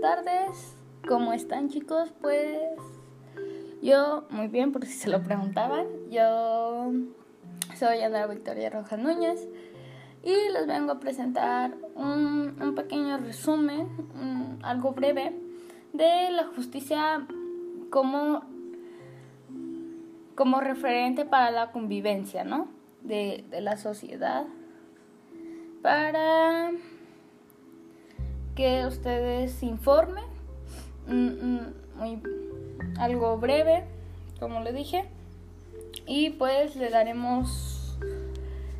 tardes. ¿Cómo están chicos? Pues yo muy bien, por si se lo preguntaban. Yo soy Ana Victoria Rojas Núñez y les vengo a presentar un, pequeño resumen, algo breve, de la justicia como, como referente para la convivencia, ¿no? De, de la sociedad. Para que ustedes informen. Muy, algo breve, como le dije. Y pues le daremos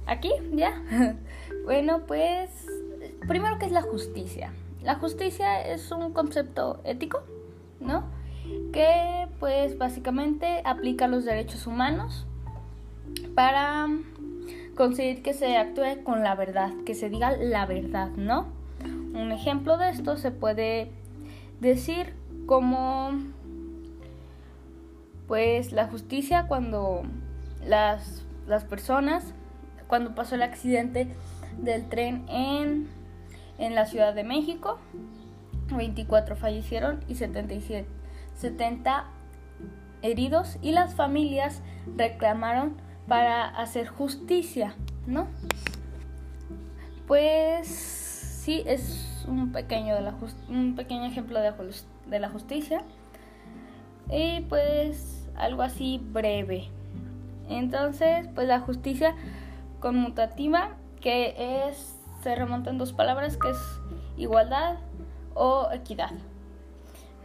aquí, ya. bueno, pues primero que es la justicia. La justicia es un concepto ético, ¿no? Que pues básicamente aplica los derechos humanos para conseguir que se actúe con la verdad, que se diga la verdad, ¿no? Un ejemplo de esto se puede decir como pues la justicia cuando las, las personas, cuando pasó el accidente del tren en, en la Ciudad de México, 24 fallecieron y 77, 70 heridos y las familias reclamaron para hacer justicia, ¿no? Pues es un pequeño, de la un pequeño ejemplo de, la justicia. Y pues algo así breve. Entonces, pues la justicia conmutativa, que es, se remonta en dos palabras, que es igualdad o equidad.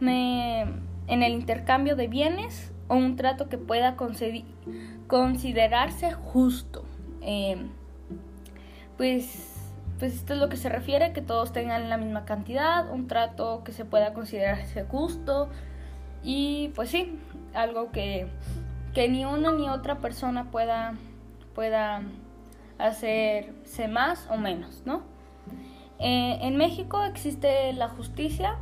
En el intercambio de bienes o un trato que pueda considerarse justo. Eh, pues pues esto es lo que se refiere, que todos tengan la misma cantidad, un trato que se pueda considerarse justo y pues sí, algo que, que ni una ni otra persona pueda, pueda hacerse más o menos, ¿no? Eh, en México existe la justicia,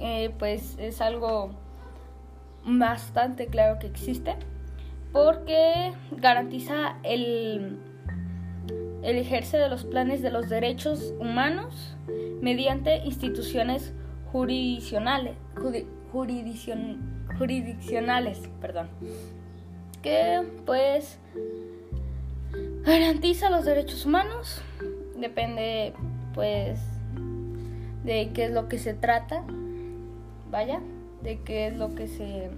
eh, pues es algo bastante claro que existe, porque garantiza el el ejerce de los planes de los derechos humanos mediante instituciones jurisdiccionales, jurisdiccionales, perdón, que pues garantiza los derechos humanos, depende pues de qué es lo que se trata, vaya, de qué es lo que se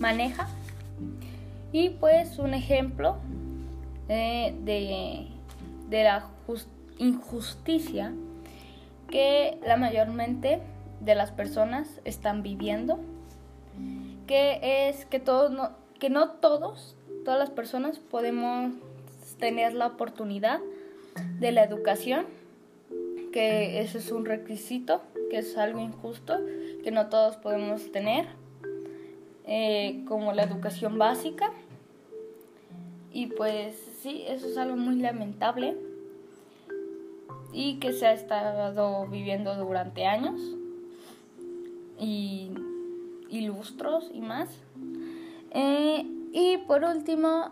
maneja. Y pues un ejemplo eh, de de la injusticia que la mayormente de las personas están viviendo, que es que todos no, que no todos, todas las personas podemos tener la oportunidad de la educación, que ese es un requisito, que es algo injusto, que no todos podemos tener, eh, como la educación básica. Y pues sí, eso es algo muy lamentable y que se ha estado viviendo durante años y, lustros y más. Eh, y por último,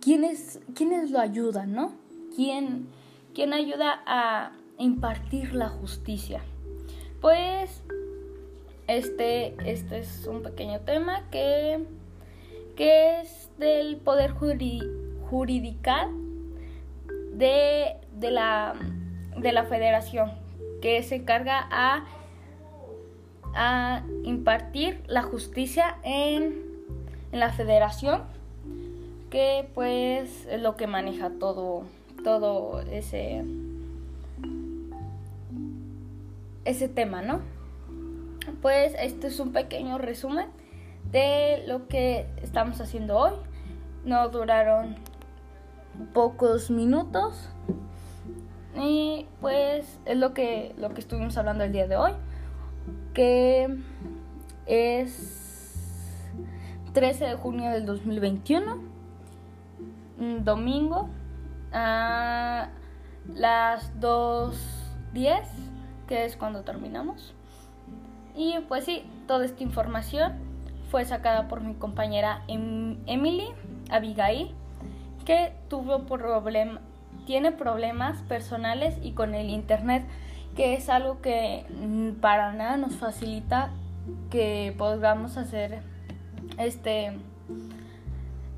¿quiénes, ¿quiénes lo ayudan, no? ¿Quién, ¿Quién ayuda a impartir la justicia? Pues este, este es un pequeño tema que, que es del poder jurídico jurídica de, de, la, de la federación que se encarga a, a impartir la justicia en, en, la federación que pues es lo que maneja todo todo ese ese tema no pues este es un pequeño resumen de lo que estamos haciendo hoy. No duraron pocos minutos. Y pues es lo que, lo que estuvimos hablando el día de hoy. Que es 13 de junio del 2021. Domingo. A las 2.10. Que es cuando terminamos. Y pues sí, toda esta información fue sacada por mi compañera em-, Emily Abigail que tuvo tiene problemas personales y con el internet que es algo que mm, para nada nos facilita que podamos hacer este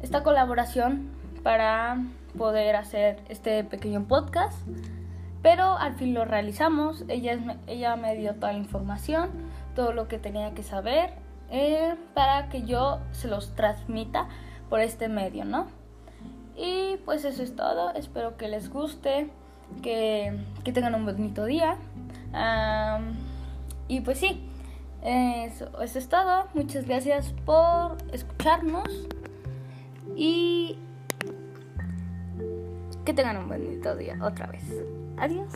esta colaboración para poder hacer este pequeño podcast. Pero al fin lo realizamos. Ella, ella me dio toda la información todo lo que tenía que saber eh, para que yo se los transmita por este medio no y pues eso es todo espero que les guste que, tengan un bonito día. y pues sí, eso, eso es todo. Muchas gracias por escucharnos y que tengan un bonito día otra vez. Adiós.